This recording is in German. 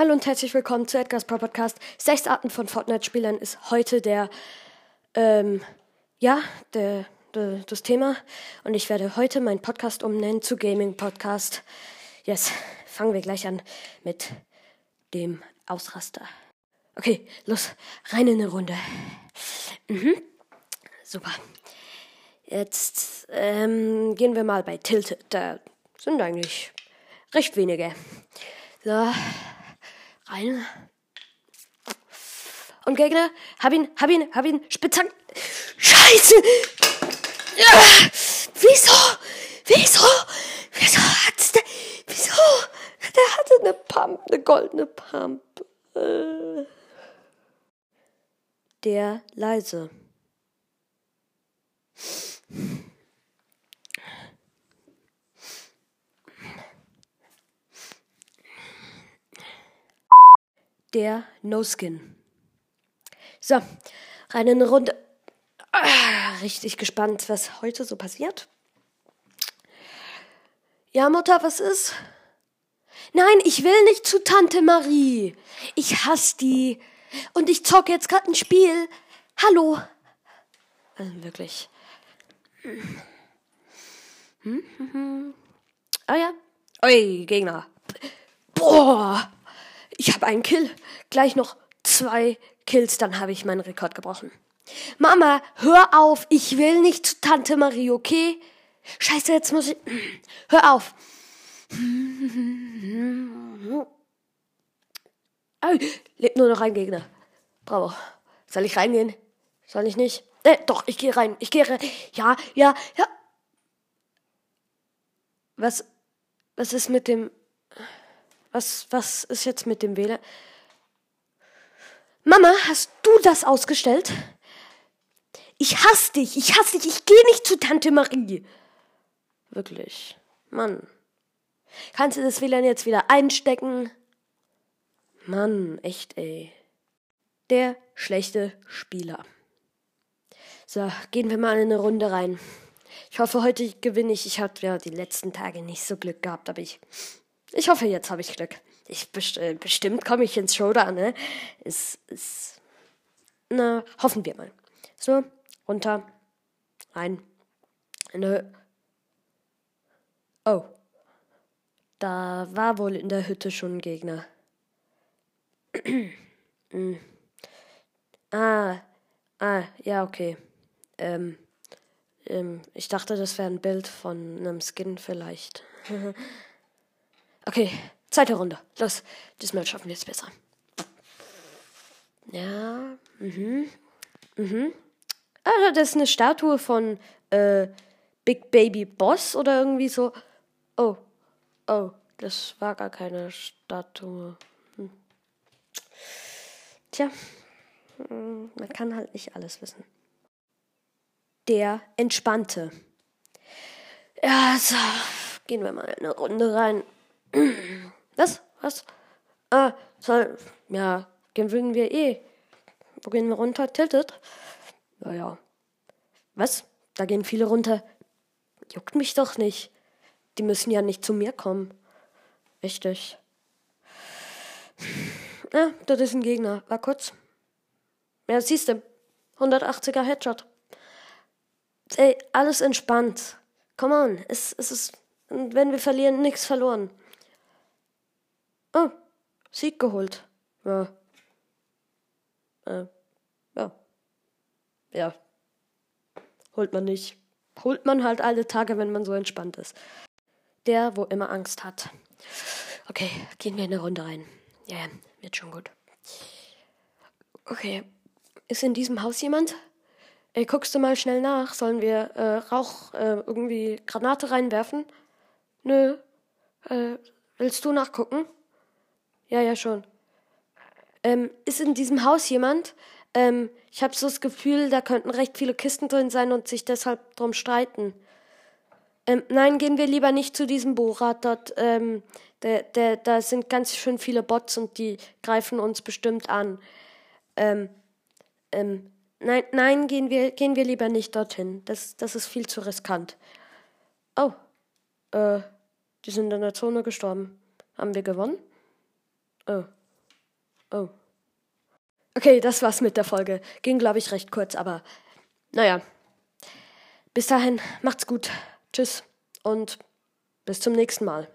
Hallo und herzlich willkommen zu Edgar's Pro Podcast. Sechs Arten von Fortnite-Spielern ist heute der, ähm, ja, der, der, das Thema. Und ich werde heute meinen Podcast umnennen zu Gaming Podcast. Yes, fangen wir gleich an mit dem Ausraster. Okay, los, rein in eine Runde. Mhm. Super. Jetzt ähm, gehen wir mal bei Tilted. Da sind eigentlich recht wenige. So, rein. Und Gegner, hab ihn, hab ihn, hab ihn, Spitzhacken. Scheiße! Ja, wieso? Wieso? Wieso hat's der, wieso? Der hatte eine Pump, eine goldene Pump. Äh. Der leise. Der No Skin. So, rein in eine Runde. Ah, richtig gespannt, was heute so passiert. Ja, Mutter, was ist? Nein, ich will nicht zu Tante Marie. Ich hasse die. Und ich zocke jetzt gerade ein Spiel. Hallo. Also wirklich. Hm, hm, hm. Ah ja. Ui, Gegner. Boah. Ich habe einen Kill. Gleich noch zwei Kills, dann habe ich meinen Rekord gebrochen. Mama, hör auf. Ich will nicht zu Tante Marie, okay? Scheiße, jetzt muss ich. Hör auf. Lebt nur noch ein Gegner. Bravo. Soll ich reingehen? Soll ich nicht? Äh, doch, ich gehe rein. Ich gehe rein. Ja, ja, ja. Was, was ist mit dem, was, was ist jetzt mit dem WLAN? Mama, hast du das ausgestellt? Ich hasse dich, ich hasse dich, ich gehe nicht zu Tante Marie. Wirklich. Mann. Kannst du das WLAN jetzt wieder einstecken? Mann, echt, ey. Der schlechte Spieler. So, gehen wir mal in eine Runde rein. Ich hoffe, heute gewinne ich. Ich habe ja die letzten Tage nicht so Glück gehabt, aber ich. Ich hoffe, jetzt habe ich Glück. Ich best äh, bestimmt komme ich ins Showdown, ne? Ist, ist. Na, hoffen wir mal. So, runter. Rein. In der. Oh. Da war wohl in der Hütte schon ein Gegner. mm. Ah, ah, ja, okay. Ähm, ähm, ich dachte, das wäre ein Bild von einem Skin vielleicht. okay, zweite Runde. Los, diesmal schaffen wir es besser. Ja, mhm, mhm. Ah, das ist eine Statue von äh, Big Baby Boss oder irgendwie so. Oh, oh, das war gar keine Statue. Hm. Tja, hm, man kann halt nicht alles wissen. Der Entspannte. Ja, so, gehen wir mal in eine Runde rein. Was? Was? Ah, soll, ja, gewinnen wir eh. Wo gehen wir runter? Tiltet? Ja, ja. Was? Da gehen viele runter. Juckt mich doch nicht. Die müssen ja nicht zu mir kommen. Richtig. Ja, das ist ein Gegner. War kurz. Ja, siehst du. 180er Headshot. Ey, alles entspannt. Come on. Es, es ist, wenn wir verlieren, nichts verloren. Oh, Sieg geholt. Ja. Äh, ja. Ja. Holt man nicht. Holt man halt alle Tage, wenn man so entspannt ist. Der, wo immer Angst hat. Okay, gehen wir in eine Runde rein. Ja, ja, wird schon gut. Okay. Ist in diesem Haus jemand? Ey, guckst du mal schnell nach? Sollen wir äh, Rauch, äh, irgendwie Granate reinwerfen? Nö. Äh, willst du nachgucken? Ja, ja, schon. Ähm, ist in diesem Haus jemand? Ähm, ich habe so das Gefühl, da könnten recht viele Kisten drin sein und sich deshalb drum streiten. Ähm, nein, gehen wir lieber nicht zu diesem Borat dort. Ähm, der, der, da sind ganz schön viele Bots und die greifen uns bestimmt an. Ähm, ähm, nein, nein, gehen wir, gehen wir lieber nicht dorthin. Das, das ist viel zu riskant. Oh, äh, die sind in der Zone gestorben. Haben wir gewonnen? Oh, Oh. Okay, das war's mit der Folge. Ging, glaube ich, recht kurz, aber naja. Bis dahin, macht's gut. Tschüss und bis zum nächsten Mal.